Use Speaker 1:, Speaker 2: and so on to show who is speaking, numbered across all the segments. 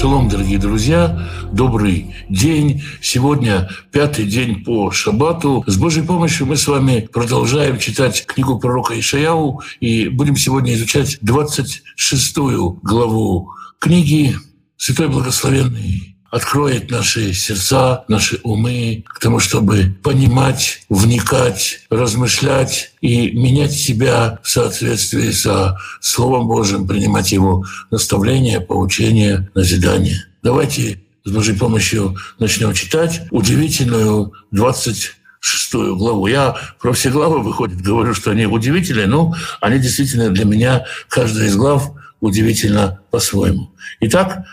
Speaker 1: Шалом, дорогие друзья, добрый день. Сегодня пятый день по Шабату. С Божьей помощью мы с вами продолжаем читать книгу пророка Ишаяу и будем сегодня изучать 26 главу книги Святой Благословенный откроет наши сердца, наши умы к тому, чтобы понимать, вникать, размышлять и менять себя в соответствии со Словом Божьим, принимать Его наставления, поучения, назидания. Давайте с Божьей помощью начнем читать удивительную 20 шестую главу. Я про все главы, выходит, говорю, что они удивительные, но они действительно для меня, каждая из глав удивительно по-своему. Итак,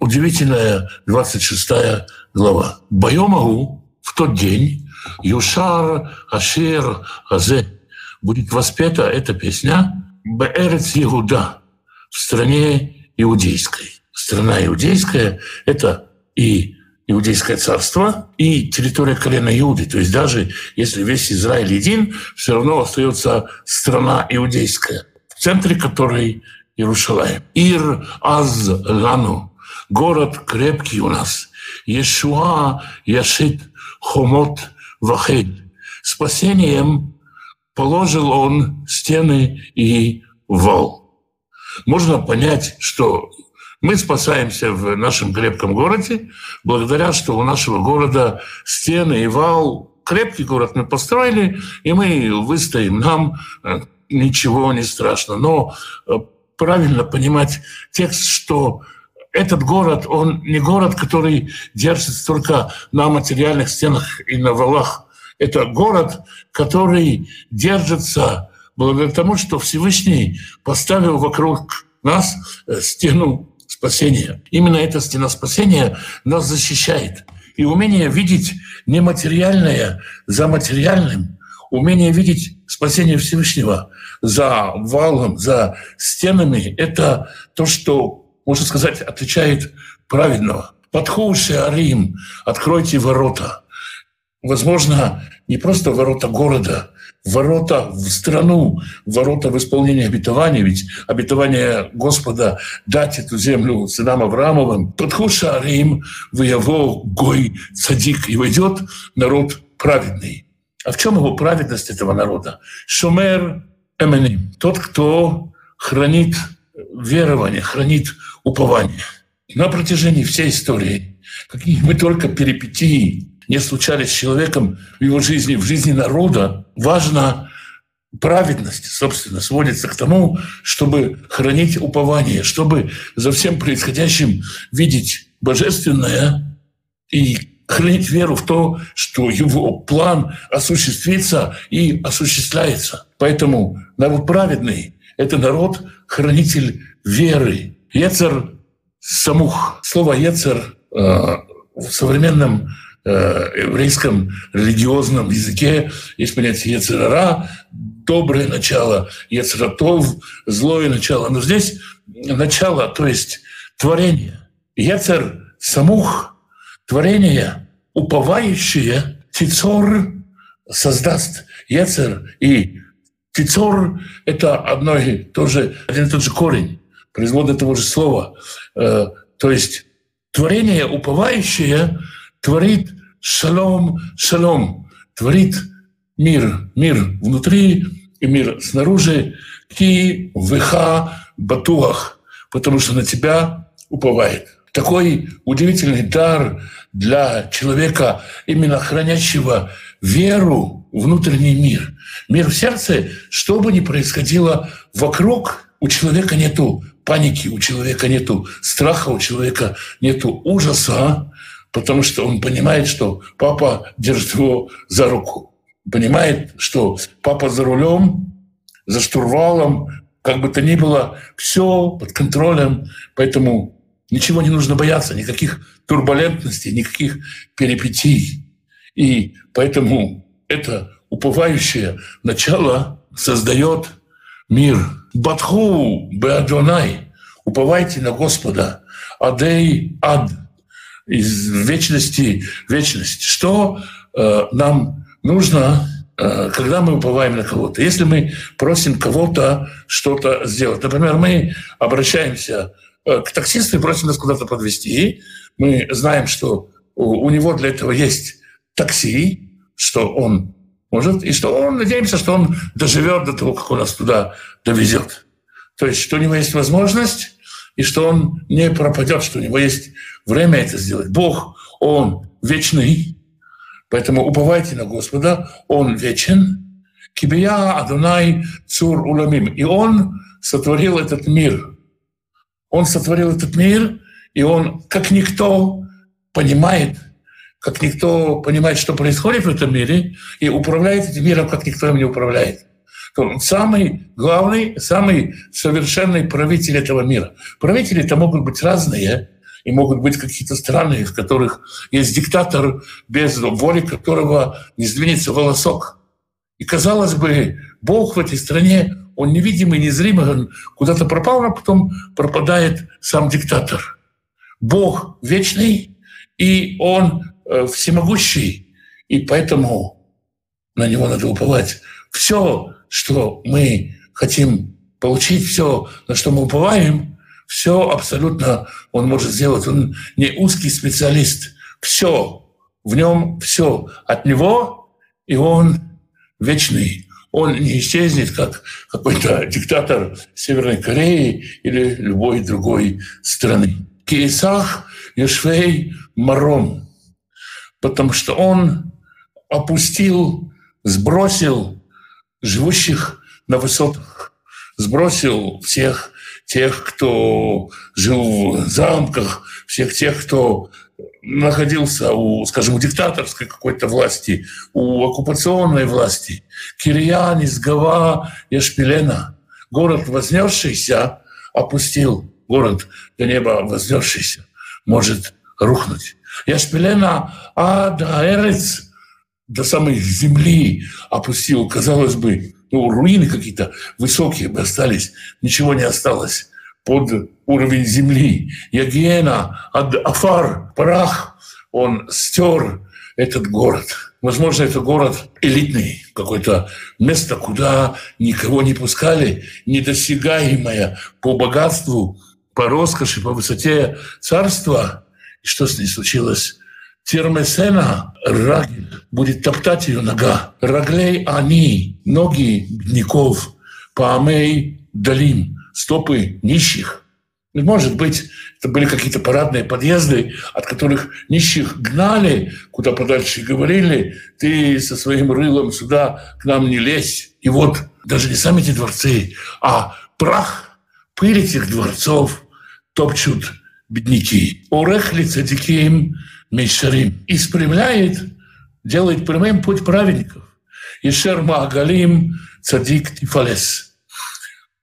Speaker 1: удивительная 26 глава. Байомагу в тот день Юшар Ашер Азе будет воспета эта песня Беэрец Иуда в стране иудейской. Страна иудейская – это и Иудейское царство и территория колена Иуды. То есть даже если весь Израиль един, все равно остается страна иудейская, в центре которой Иерушалаем. Ир аз лану город крепкий у нас. Иешуа яшит хомот вахель. Спасением положил он стены и вал. Можно понять, что мы спасаемся в нашем крепком городе, благодаря, что у нашего города стены и вал. Крепкий город мы построили, и мы выстоим. Нам э, ничего не страшно. Но э, правильно понимать текст, что этот город, он не город, который держится только на материальных стенах и на валах. Это город, который держится благодаря тому, что Всевышний поставил вокруг нас э, стену спасения. Именно эта стена спасения нас защищает. И умение видеть нематериальное за материальным, умение видеть спасение Всевышнего за валом, за стенами — это то, что можно сказать, отличает праведного. Подхоуши Арим, откройте ворота. Возможно, не просто ворота города, ворота в страну, ворота в исполнение обетования, ведь обетование Господа дать эту землю сынам Авраамовым. Подхуша Арим, в его гой цадик, и войдет народ праведный. А в чем его праведность этого народа? Шумер Эменим, тот, кто хранит верование, хранит упование. На протяжении всей истории, какие бы только перипетии не случались с человеком в его жизни, в жизни народа, важно праведность, собственно, сводится к тому, чтобы хранить упование, чтобы за всем происходящим видеть божественное и хранить веру в то, что его план осуществится и осуществляется. Поэтому народ праведный — это народ, хранитель веры, Ецер самух. Слово Ецер э, в современном э, еврейском религиозном языке есть понятие Ецерара, доброе начало, Ецератов, злое начало. Но здесь начало, то есть творение. Ецер самух, творение, уповающее, Тицор создаст. Ецер и Тицор — это одно и то же, один и тот же корень производное того же слова. Э, то есть творение уповающее творит шалом, шалом, творит мир, мир внутри и мир снаружи, ки веха батуах, потому что на тебя уповает. Такой удивительный дар для человека, именно хранящего веру, внутренний мир. Мир в сердце, что бы ни происходило вокруг, у человека нету паники, у человека нету страха, у человека нету ужаса, потому что он понимает, что папа держит его за руку, понимает, что папа за рулем, за штурвалом, как бы то ни было, все под контролем, поэтому ничего не нужно бояться, никаких турбулентностей, никаких перипетий. И поэтому это уповающее начало создает мир. Батху Беадонай. Уповайте на Господа. Адей ад. Из вечности вечность. Что э, нам нужно, э, когда мы уповаем на кого-то? Если мы просим кого-то что-то сделать. Например, мы обращаемся э, к таксисту и просим нас куда-то подвезти. Мы знаем, что у него для этого есть такси, что он может, и что он, надеемся, что он доживет до того, как он нас туда довезет. То есть, что у него есть возможность, и что он не пропадет, что у него есть время это сделать. Бог, Он вечный, поэтому уповайте на Господа, Он вечен. Кибия Адунай Цур Уламим. И Он сотворил этот мир. Он сотворил этот мир, и Он, как никто, понимает, как никто понимает, что происходит в этом мире, и управляет этим миром, как никто им не управляет самый главный, самый совершенный правитель этого мира. Правители это могут быть разные, и могут быть какие-то страны, в которых есть диктатор, без воли которого не сдвинется волосок. И, казалось бы, Бог в этой стране, он невидимый, незримый, он куда-то пропал, а потом пропадает сам диктатор. Бог вечный, и он всемогущий, и поэтому на него надо уповать. Все, что мы хотим получить, все, на что мы уповаем, все абсолютно он может сделать. Он не узкий специалист. Все, в нем все от него, и он вечный. Он не исчезнет, как какой-то диктатор Северной Кореи или любой другой страны. Киесах Ешвей Марон, потому что он опустил, сбросил живущих на высотах, сбросил всех тех, кто жил в замках, всех тех, кто находился у, скажем, у диктаторской какой-то власти, у оккупационной власти. Кирьянис, Гава, Яшпилена. Город вознесшийся опустил. Город до неба вознесшийся может рухнуть. Яшпилена Ада Эрец до самой земли опустил, казалось бы, ну, руины какие-то высокие бы остались, ничего не осталось под уровень земли. Ягиена, Афар, прах, он стер этот город. Возможно, это город элитный, какое-то место, куда никого не пускали, недосягаемое по богатству, по роскоши, по высоте царства. И что с ней случилось? Термесена Рагель будет топтать ее нога. Раглей они, ноги бедняков, Паамей Далим, стопы нищих. Может быть, это были какие-то парадные подъезды, от которых нищих гнали куда подальше и говорили, ты со своим рылом сюда к нам не лезь. И вот даже не сами эти дворцы, а прах, пыль этих дворцов топчут бедняки. Орехли цадиким Мишарим испрямляет, делает прямым путь праведников. Ишер Магалим Цадик Тифалес.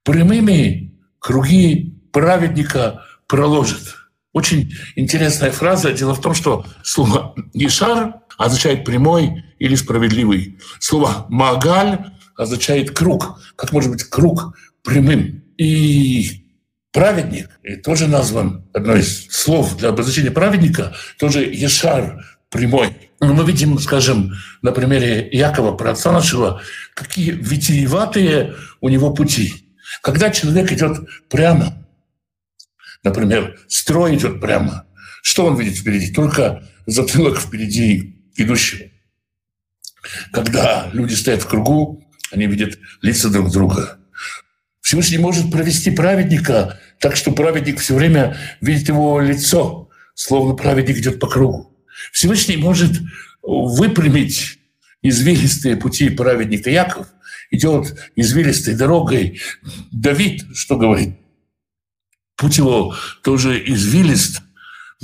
Speaker 1: Прямыми круги праведника проложит. Очень интересная фраза. Дело в том, что слово «ишар» означает «прямой» или «справедливый». Слово «магаль» означает «круг». Как может быть круг прямым? И праведник, и тоже назван, одно из слов для обозначения праведника, тоже Ешар, прямой. Но мы видим, скажем, на примере Якова, про отца нашего, какие витиеватые у него пути. Когда человек идет прямо, например, строй идет прямо, что он видит впереди? Только затылок впереди идущего. Когда люди стоят в кругу, они видят лица друг друга. Всевышний может провести праведника так, что праведник все время видит его лицо, словно праведник идет по кругу. Всевышний может выпрямить извилистые пути праведника Яков, идет извилистой дорогой. Давид, что говорит? Путь его тоже извилист.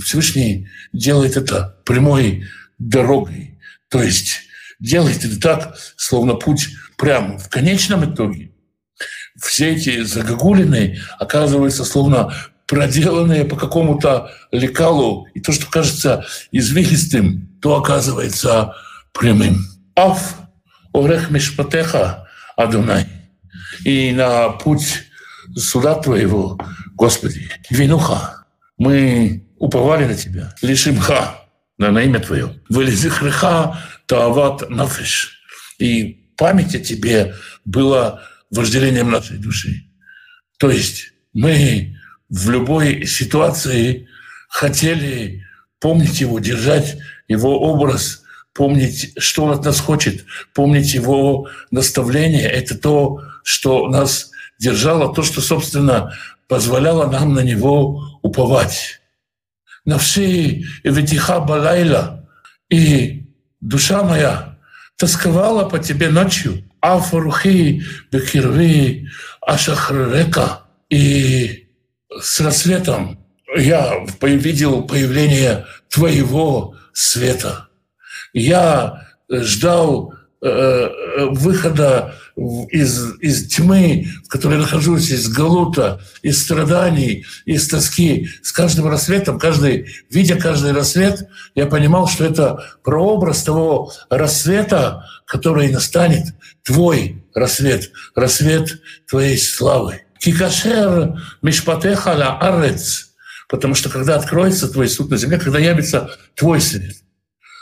Speaker 1: Всевышний делает это прямой дорогой. То есть делает это так, словно путь прямо. В конечном итоге все эти загогулины оказываются словно проделанные по какому-то лекалу, и то, что кажется извилистым, то оказывается прямым. Аф орех мишпатеха Адунай. И на путь суда Твоего, Господи, винуха, мы уповали на Тебя, лишимха, на, на имя Твое. Вылезихреха таават нафиш. И память о Тебе была вожделением нашей души. То есть мы в любой ситуации хотели помнить его, держать его образ, помнить, что он от нас хочет, помнить его наставление. Это то, что нас держало, то, что, собственно, позволяло нам на него уповать. Навши ветиха балайла, и душа моя тосковала по тебе ночью, афурухи бекирви ашахрека, и с рассветом я видел появление твоего света. Я ждал э, э, выхода из, из тьмы, в которой нахожусь, из галута, из страданий, из тоски. С каждым рассветом, каждый, видя каждый рассвет, я понимал, что это прообраз того рассвета, который настанет, твой рассвет, рассвет твоей славы. Кикашер мишпатеха ла арец, потому что когда откроется твой суд на земле, когда явится твой свет.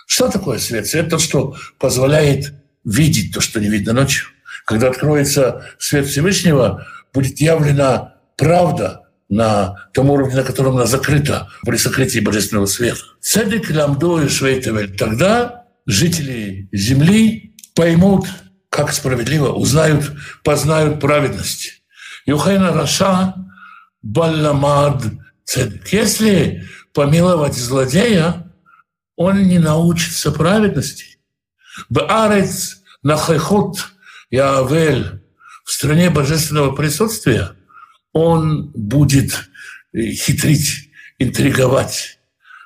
Speaker 1: Что такое свет? Свет – то, что позволяет видеть то, что не видно ночью. Когда откроется свет Всевышнего, будет явлена правда на том уровне, на котором она закрыта при сокрытии божественного света. Цедек ламду и швейтевель. Тогда жители земли поймут, как справедливо, узнают, познают праведность. Юхайна Раша Балламад Цедек. Если помиловать злодея, он не научится праведности. Баарец нахайхот Яавель в стране божественного присутствия, он будет э, хитрить, интриговать,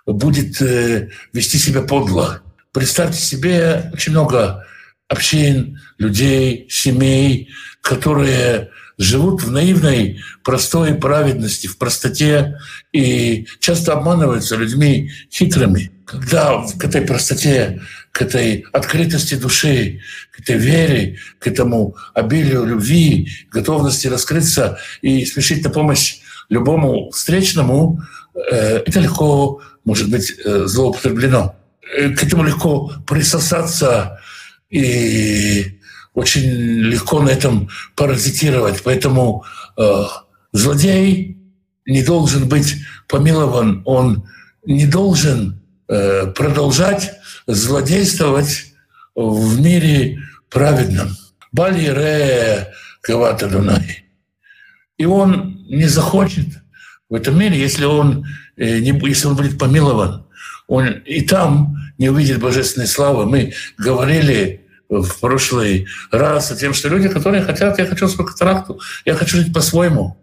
Speaker 1: будет э, вести себя подло. Представьте себе очень много общин, людей, семей, которые живут в наивной, простой праведности, в простоте и часто обманываются людьми хитрыми. Когда к этой простоте, к этой открытости души, к этой вере, к этому обилию любви, готовности раскрыться и спешить на помощь любому встречному, э, это легко может быть э, злоупотреблено. Э, к этому легко присосаться и очень легко на этом паразитировать. Поэтому э, злодей не должен быть помилован, он не должен э, продолжать злодействовать в мире праведном. Бали ре кавата Дунай. И он не захочет в этом мире, если он, э, не, если он будет помилован. Он и там не увидит божественной славы. Мы говорили в прошлый раз о тем, что люди, которые хотят, я хочу свою катаракту, я хочу жить по-своему.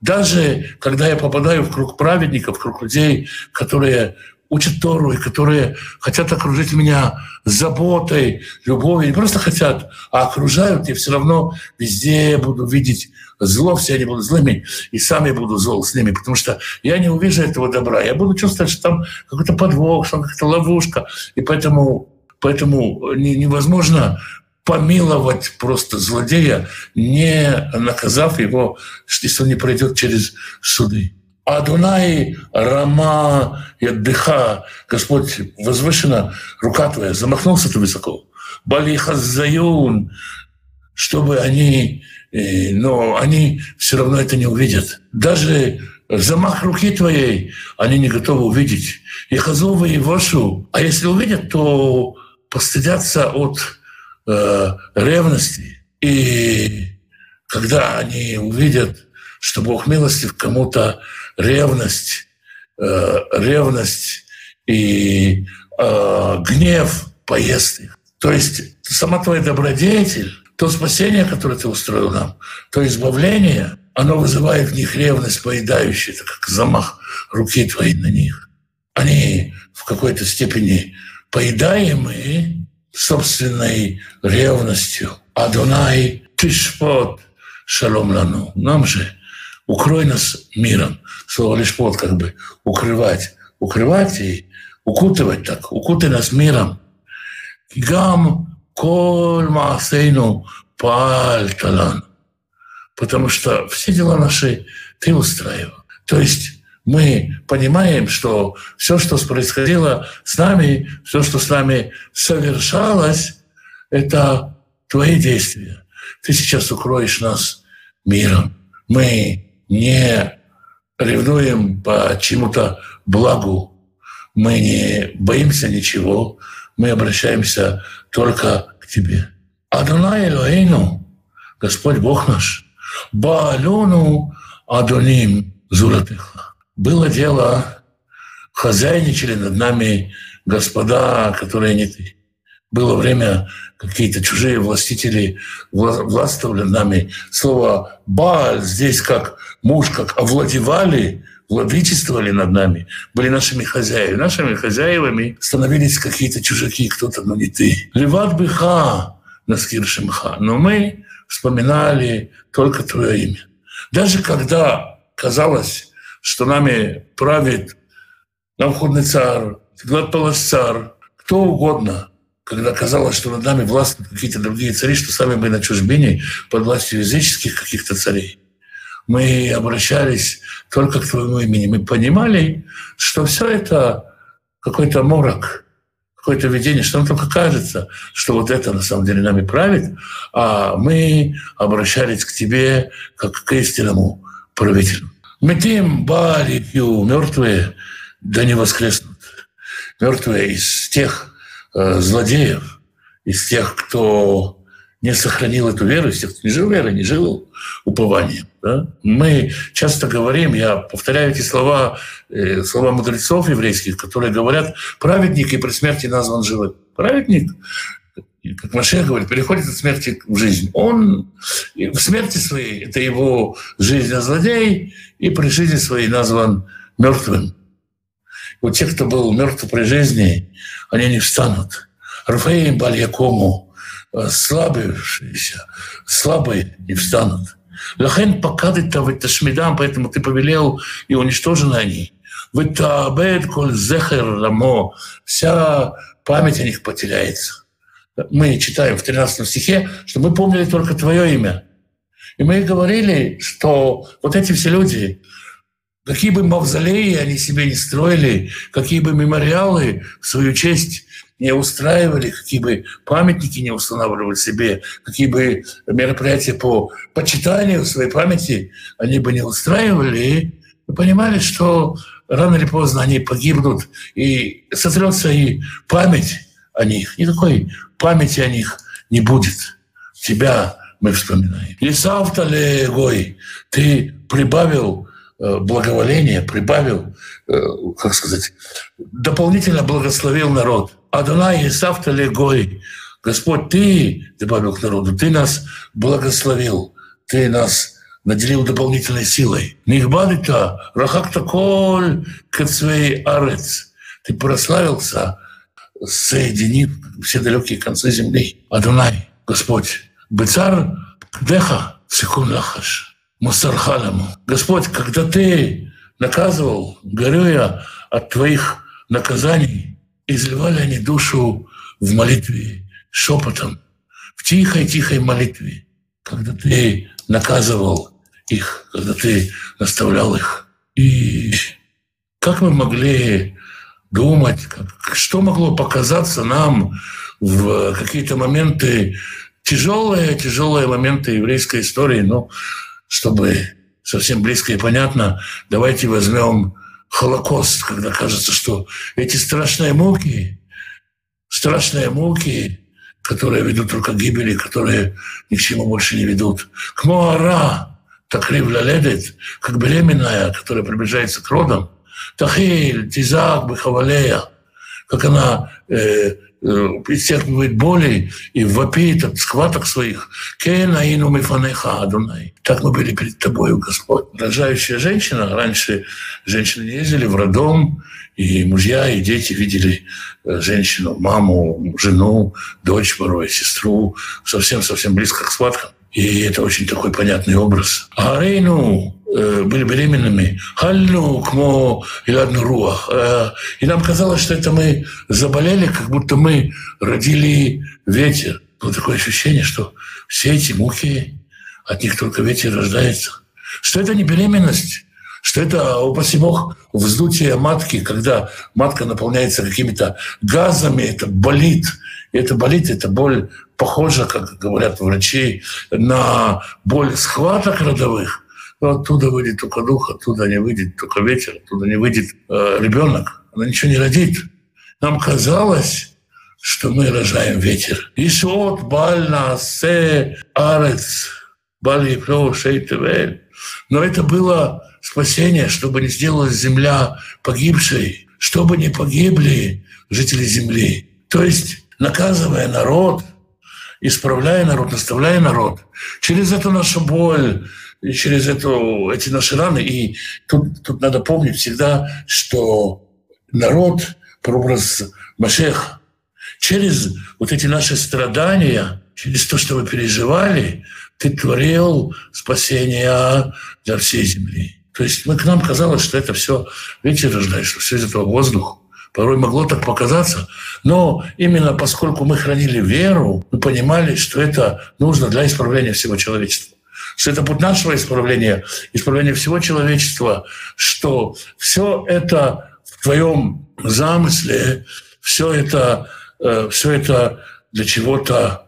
Speaker 1: Даже когда я попадаю в круг праведников, в круг людей, которые учат Тору и которые хотят окружить меня заботой, любовью, не просто хотят, а окружают, я все равно везде буду видеть зло, все они будут злыми, и сам я буду зол с ними, потому что я не увижу этого добра. Я буду чувствовать, что там какой-то подвох, что там какая-то ловушка, и поэтому Поэтому невозможно помиловать просто злодея, не наказав его, если он не пройдет через суды. Адунай Рама и отдыха, Господь, возвышена рука твоя, замахнулся ты высоко. Балиха Заюн, чтобы они, э, но они все равно это не увидят. Даже замах руки твоей они не готовы увидеть. И хазова и вашу, а если увидят, то постыдятся от э, ревности. И когда они увидят, что Бог милостив кому-то ревность, э, ревность и э, гнев поест. То есть сама твоя добродетель, то спасение, которое ты устроил нам, то избавление, оно вызывает в них ревность поедающую, это как замах руки твоей на них. Они в какой-то степени поедаемые собственной ревностью. Адонай тишпот шалом лану. Нам же укрой нас миром. Слово лишь под как бы укрывать. Укрывать и укутывать так. Укутай нас миром. Гам коль маасейну паль талан. Потому что все дела наши ты устраивал. То есть мы понимаем, что все, что происходило с нами, все, что с нами совершалось, это твои действия. Ты сейчас укроешь нас миром. Мы не ревнуем по чему-то благу, мы не боимся ничего, мы обращаемся только к Тебе. Адонай Элоэйну, Господь Бог наш, Баалюну Адоним Зулатыха. Было дело, хозяйничали над нами господа, которые не ты. Было время, какие-то чужие властители властвовали нами. Слово «баль» здесь как муж, как овладевали, владычествовали над нами, были нашими хозяевами. Нашими хозяевами становились какие-то чужаки, кто-то, но не ты. Леват быха наскир шимха. Но мы вспоминали только твое имя. Даже когда казалось, что нами правит Навходный царь, царь, кто угодно, когда казалось, что над нами властны какие-то другие цари, что сами мы на чужбине под властью языческих каких-то царей. Мы обращались только к Твоему имени. Мы понимали, что все это какой-то морок, какое-то видение, что нам только кажется, что вот это на самом деле нами правит, а мы обращались к Тебе как к истинному правителю. Метим, Бали, мертвые, да не воскреснут. Мертвые из тех э, злодеев, из тех, кто не сохранил эту веру, из тех, кто не жил верой, не жил упованием. Да? Мы часто говорим, я повторяю эти слова, э, слова мудрецов еврейских, которые говорят, праведник и при смерти назван живым. Праведник, как Машех говорит, переходит от смерти в жизнь. Он в смерти своей, это его жизнь, а злодей, и при жизни своей назван мертвым. Вот те, кто был мертв при жизни, они не встанут. Рафаэль Бальякому, э, слабившиеся, слабые не встанут. Лахен покадет Ташмидам, поэтому ты повелел, и уничтожены они. Витабед коль зехер рамо, вся память о них потеряется. Мы читаем в 13 стихе, что мы помнили только твое имя. И мы говорили, что вот эти все люди, Какие бы мавзолеи они себе не строили, какие бы мемориалы в свою честь не устраивали, какие бы памятники не устанавливали себе, какие бы мероприятия по почитанию своей памяти они бы не устраивали, мы понимали, что рано или поздно они погибнут, и сотрется и память о них. Никакой памяти о них не будет. Тебя мы вспоминаем. Исавта ли гой, ты прибавил благоволение, прибавил, э, как сказать, дополнительно благословил народ. Адонай Исафта Легой, Господь, Ты добавил к народу, Ты нас благословил, Ты нас наделил дополнительной силой. Нихбадита, рахакта коль кацвей арец. Ты прославился, соединив все далекие концы земли. Адонай, Господь, Бецар Деха, Секун Лахаш. Мусархалему. Господь, когда Ты наказывал, горюя от Твоих наказаний, изливали они душу в молитве шепотом, в тихой-тихой молитве, когда Ты наказывал их, когда Ты наставлял их. И как мы могли думать, как, что могло показаться нам в какие-то моменты, тяжелые, тяжелые моменты еврейской истории, но чтобы совсем близко и понятно, давайте возьмем Холокост, когда кажется, что эти страшные муки, страшные муки, которые ведут только к гибели, которые ни к чему больше не ведут. К Моара, так ледет, как беременная, которая приближается к родам. Тахиль, Тизак, Бехавалея, как она э, исчерпывает э, боли и вопит от схваток своих. Кен аину мифанеха Адунай. Так мы были перед тобою, Господь. Рожающая женщина, раньше женщины не ездили в роддом, и мужья, и дети видели э, женщину, маму, жену, дочь порой, сестру, совсем-совсем близко к схваткам. И это очень такой понятный образ. А Рейну э, были беременными. Хальну, кмо, иладну руах. Э, и нам казалось, что это мы заболели, как будто мы родили ветер. Было такое ощущение, что все эти мухи, от них только ветер рождается. Что это не беременность, что это, упаси бог, вздутие матки, когда матка наполняется какими-то газами, это болит. И это болит, это боль похожа, как говорят врачи, на боль схваток родовых, оттуда выйдет только дух, оттуда не выйдет только ветер, оттуда не выйдет э, ребенок. Она ничего не родит. Нам казалось, что мы рожаем ветер. Ишот, бальна, се, арец, бали, шейтевель. Но это было спасение, чтобы не сделалась земля погибшей, чтобы не погибли жители земли. То есть, наказывая народ, исправляя народ, наставляя народ, через эту нашу боль, через эту, эти наши раны. И тут, тут надо помнить всегда, что народ, прообраз Машеха, через вот эти наши страдания, через то, что вы переживали, ты творил спасение для всей земли. То есть мы, к нам казалось, что это все ветер рождает, что все из этого воздух. Порой могло так показаться. Но именно поскольку мы хранили веру, мы понимали, что это нужно для исправления всего человечества. Что это путь нашего исправления, исправления всего человечества, что все это в твоем замысле, все это, э, все это для чего-то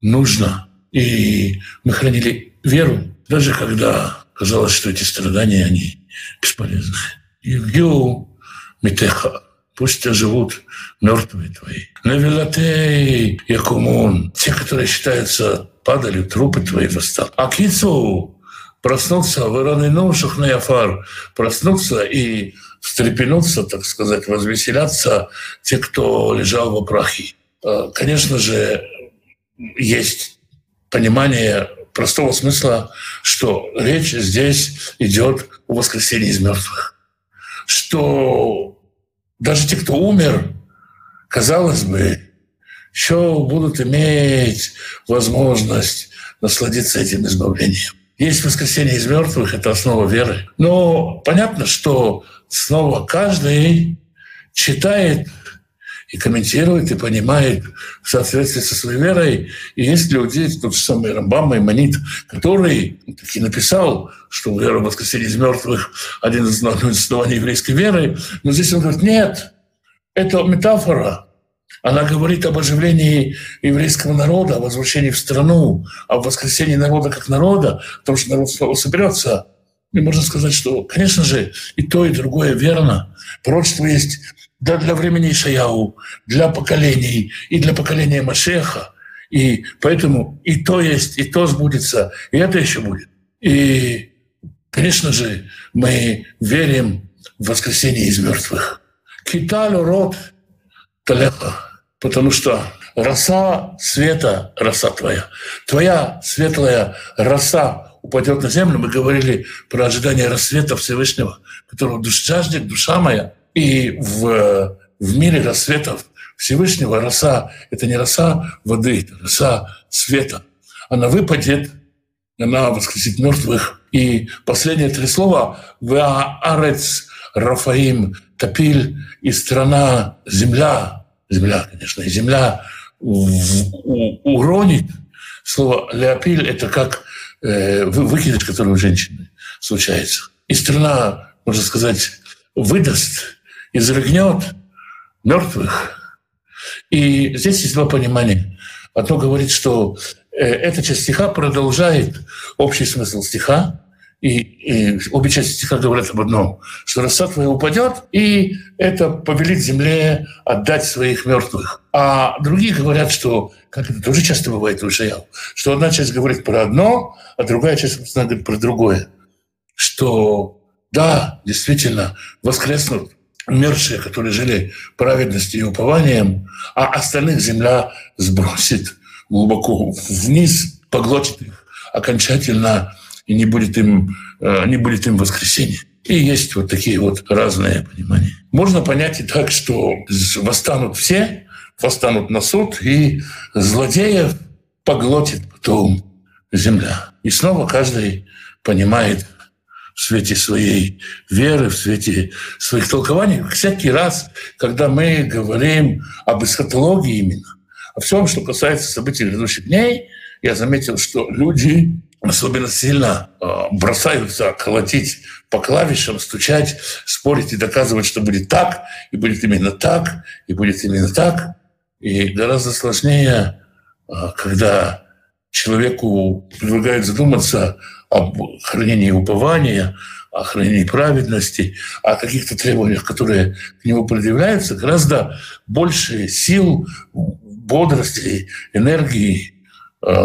Speaker 1: нужно. И мы хранили веру, даже когда казалось, что эти страдания, они бесполезны. Евгеу Митеха, пусть живут мертвые твои. Навилатей Якумун, те, которые считаются падали, трупы твои восстал. А Кицу проснуться, выроненул Шахнаяфар, проснуться и встрепенуться, так сказать, возвеселяться те, кто лежал в прахе. А, конечно же, есть понимание простого смысла, что речь здесь идет о воскресении из мертвых. Что даже те, кто умер, казалось бы, еще будут иметь возможность насладиться этим избавлением. Есть воскресение из мертвых, это основа веры. Но понятно, что снова каждый читает и комментирует, и понимает в соответствии со своей верой. И есть люди, тот же самый Рамбам Маймонит, который таки написал, что вера в воскресение из мертвых – один из оснований еврейской веры. Но здесь он говорит, нет, это метафора. Она говорит об оживлении еврейского народа, о возвращении в страну, о воскресении народа как народа, о том, что народ снова соберется. И можно сказать, что, конечно же, и то, и другое верно. Пророчество есть да, для времени Ишаяу, для поколений, и для поколения Машеха. И поэтому и то есть, и то сбудется, и это еще будет. И, конечно же, мы верим в воскресение из мертвых. Киталю род талеха, потому что роса света, роса твоя, твоя светлая роса упадет на землю. Мы говорили про ожидание рассвета Всевышнего, которого душ жаждет, душа моя – и в, в мире рассветов Всевышнего роса – это не роса воды, это роса света. Она выпадет, она воскресит мертвых. И последние три слова – «Веаарец Рафаим Топиль» и «Страна земля», земля, конечно, и земля уронит. Слово «леопиль» – это как э, выкидыш, который у женщины случается. И страна, можно сказать, выдаст изрыгнет мертвых. И здесь есть два понимания. Одно говорит, что э, эта часть стиха продолжает общий смысл стиха, и, и обе части стиха говорят об одном, что роса твоя упадет, и это повелит земле отдать своих мертвых. А другие говорят, что, как это тоже часто бывает у Ишаял, что одна часть говорит про одно, а другая часть говорит про другое. Что да, действительно, воскреснут умершие, которые жили праведностью и упованием, а остальных земля сбросит глубоко вниз, поглотит их окончательно, и не будет им, э, не будет им воскресения. И есть вот такие вот разные понимания. Можно понять и так, что восстанут все, восстанут на суд, и злодеев поглотит потом земля. И снова каждый понимает, в свете своей веры, в свете своих толкований. Всякий раз, когда мы говорим об эсхатологии именно, о всем, что касается событий грядущих дней, я заметил, что люди особенно сильно а, бросаются колотить по клавишам, стучать, спорить и доказывать, что будет так, и будет именно так, и будет именно так. И гораздо сложнее, а, когда человеку предлагает задуматься об хранении упования, о хранении праведности, о каких-то требованиях, которые к нему предъявляются, гораздо больше сил, бодрости, энергии, э,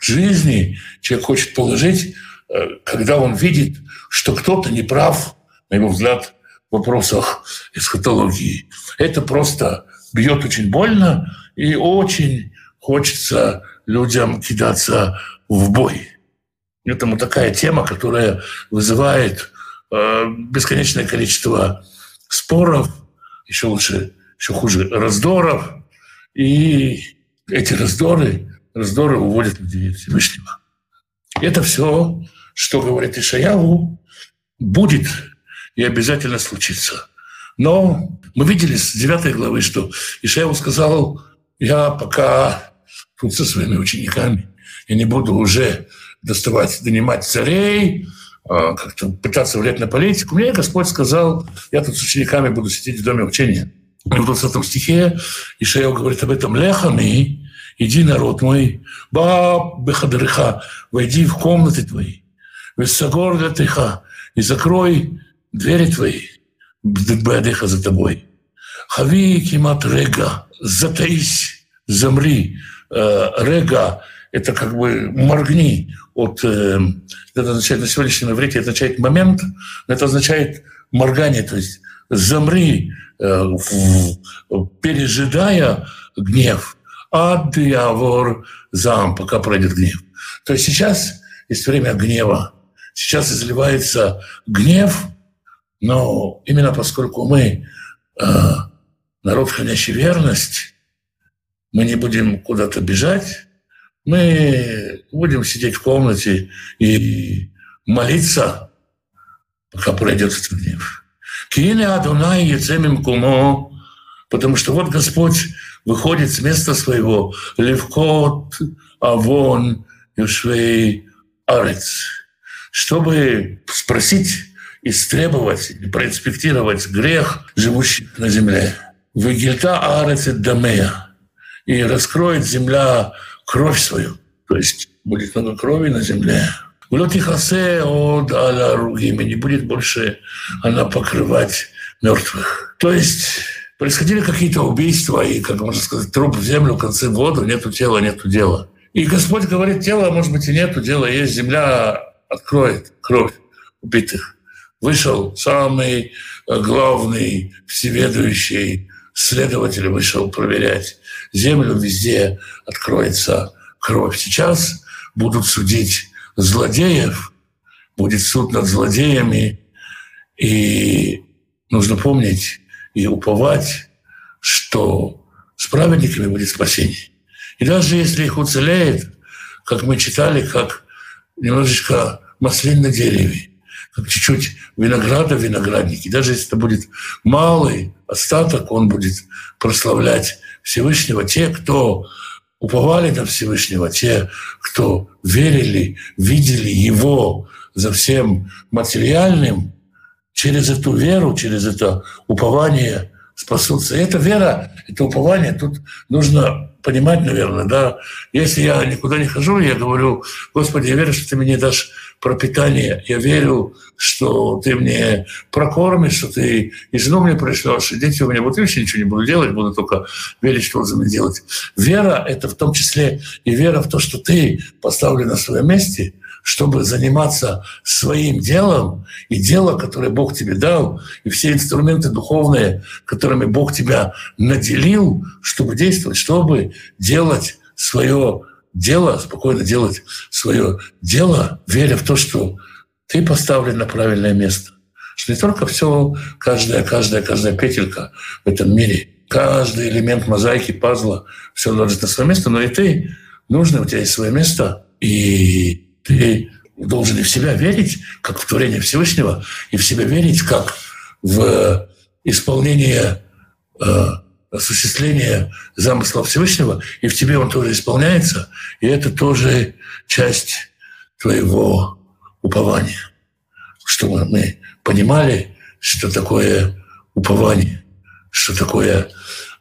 Speaker 1: жизни человек хочет положить, э, когда он видит, что кто-то не прав, на его взгляд, в вопросах эсхатологии. Это просто бьет очень больно, и очень хочется людям кидаться в бой. Поэтому такая тема, которая вызывает э, бесконечное количество споров, еще лучше, еще хуже, раздоров. И эти раздоры, раздоры уводят людей от Всевышнего. Это все, что говорит Ишаяву, будет и обязательно случится. Но мы видели с 9 главы, что Ишаеву сказал, я пока тут со своими учениками, я не буду уже доставать, донимать царей, а, как-то пытаться влиять на политику. Мне Господь сказал, я тут с учениками буду сидеть в доме учения. И в 20 стихе Ишаев говорит об этом «Лехами, иди, народ мой, ба бехадриха, войди в комнаты твои, вессагор латыха, и закрой двери твои, бадыха за тобой. Хави кимат рега, затаись, замри. Э, рега – это как бы моргни от... Э, это означает на сегодняшнем иврите, это означает момент, это означает моргание, то есть замри, э, пережидая гнев. Ад явор зам, пока пройдет гнев. То есть сейчас есть время гнева. Сейчас изливается гнев, но именно поскольку мы народ, хранящий верность, мы не будем куда-то бежать, мы будем сидеть в комнате и молиться, пока пройдет этот гнев. Киине Адунай Ецемим Кумо, потому что вот Господь выходит с места своего, Левкот, Авон, Юшвей, Арец, чтобы спросить, истребовать, проинспектировать грех живущих на земле. Вегельта Арец Дамея. И раскроет земля кровь свою. То есть будет много крови на земле. Улотихасе от аля ругими. Не будет больше она покрывать мертвых. То есть происходили какие-то убийства, и, как можно сказать, труп в землю, в конце воду, нету тела, нету дела. И Господь говорит, тела, может быть, и нету дела, есть земля, откроет кровь убитых. Вышел самый главный, всеведущий следователь вышел проверять землю, везде откроется кровь. Сейчас будут судить злодеев, будет суд над злодеями, и нужно помнить и уповать, что с праведниками будет спасение. И даже если их уцелеет, как мы читали, как немножечко маслин на дереве, как чуть-чуть винограда в винограднике. Даже если это будет малый остаток, он будет прославлять Всевышнего. Те, кто уповали на Всевышнего, те, кто верили, видели Его за всем материальным, через эту веру, через это упование спасутся. И эта вера, это упование, тут нужно понимать, наверное, да. Если я никуда не хожу, я говорю, Господи, я верю, что Ты мне дашь пропитание. Я верю, что Ты мне прокормишь, что Ты и жену мне пришлешь, и дети у меня будут. Вообще ничего не буду делать, буду только верить, что Он делать. Вера — это в том числе и вера в то, что Ты поставлен на своем месте — чтобы заниматься своим делом, и дело, которое Бог тебе дал, и все инструменты духовные, которыми Бог тебя наделил, чтобы действовать, чтобы делать свое дело, спокойно делать свое дело, веря в то, что ты поставлен на правильное место. Что не только все, каждая, каждая, каждая петелька в этом мире, каждый элемент мозаики, пазла, все ложится на свое место, но и ты нужно, у тебя есть свое место, и ты должен и в себя верить, как в творение Всевышнего, и в себя верить, как в исполнение, э, осуществление замысла Всевышнего, и в тебе он тоже исполняется, и это тоже часть твоего упования. Чтобы мы понимали, что такое упование, что такое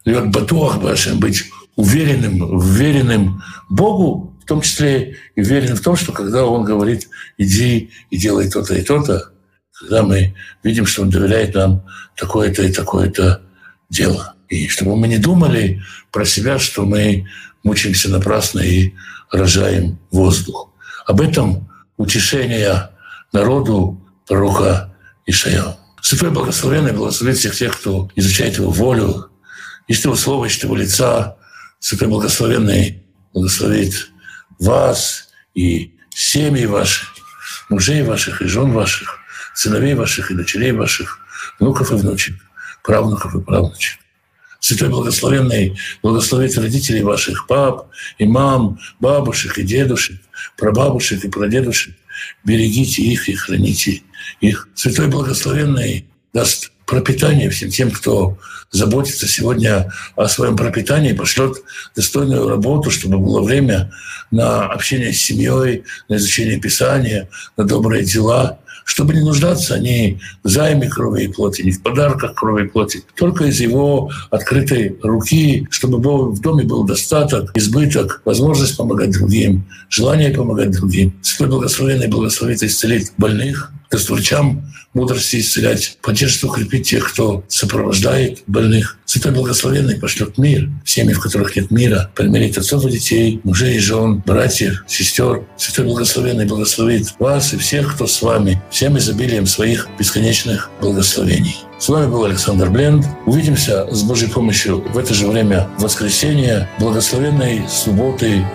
Speaker 1: Лед Батуах быть уверенным, уверенным Богу том числе и уверен в том, что когда Он говорит «иди и делай то-то и то-то», когда мы видим, что Он доверяет нам такое-то и такое-то дело. И чтобы мы не думали про себя, что мы мучаемся напрасно и рожаем воздух. Об этом утешение народу пророка Ишая. Святой Благословенный благословит всех тех, кто изучает Его волю, ищет Его Слово, ищет Его лица. Святой Благословенный благословит вас и семьи ваши, мужей ваших и жен ваших, сыновей ваших и дочерей ваших, внуков и внучек, правнуков и правнучек. Святой Благословенный благословит родителей ваших, пап и мам, бабушек и дедушек, прабабушек и прадедушек. Берегите их и храните их. Святой Благословенный даст пропитание всем тем, кто заботится сегодня о своем пропитании, пошлет достойную работу, чтобы было время на общение с семьей, на изучение Писания, на добрые дела, чтобы не нуждаться ни в займе крови и плоти, ни в подарках крови и плоти, только из его открытой руки, чтобы в доме был достаток, избыток, возможность помогать другим, желание помогать другим. Святой Благословенный благословит и исцелит больных, врачам мудрости исцелять, поддержит укрепить тех, кто сопровождает. Святой Благословенный пошлет мир семьи, в которых нет мира, примирит отцов и детей, мужей и жен, братьев, сестер. Святой Благословенный благословит вас и всех, кто с вами, всем изобилием своих бесконечных благословений. С вами был Александр Бленд. Увидимся с Божьей помощью в это же время в благословенной субботы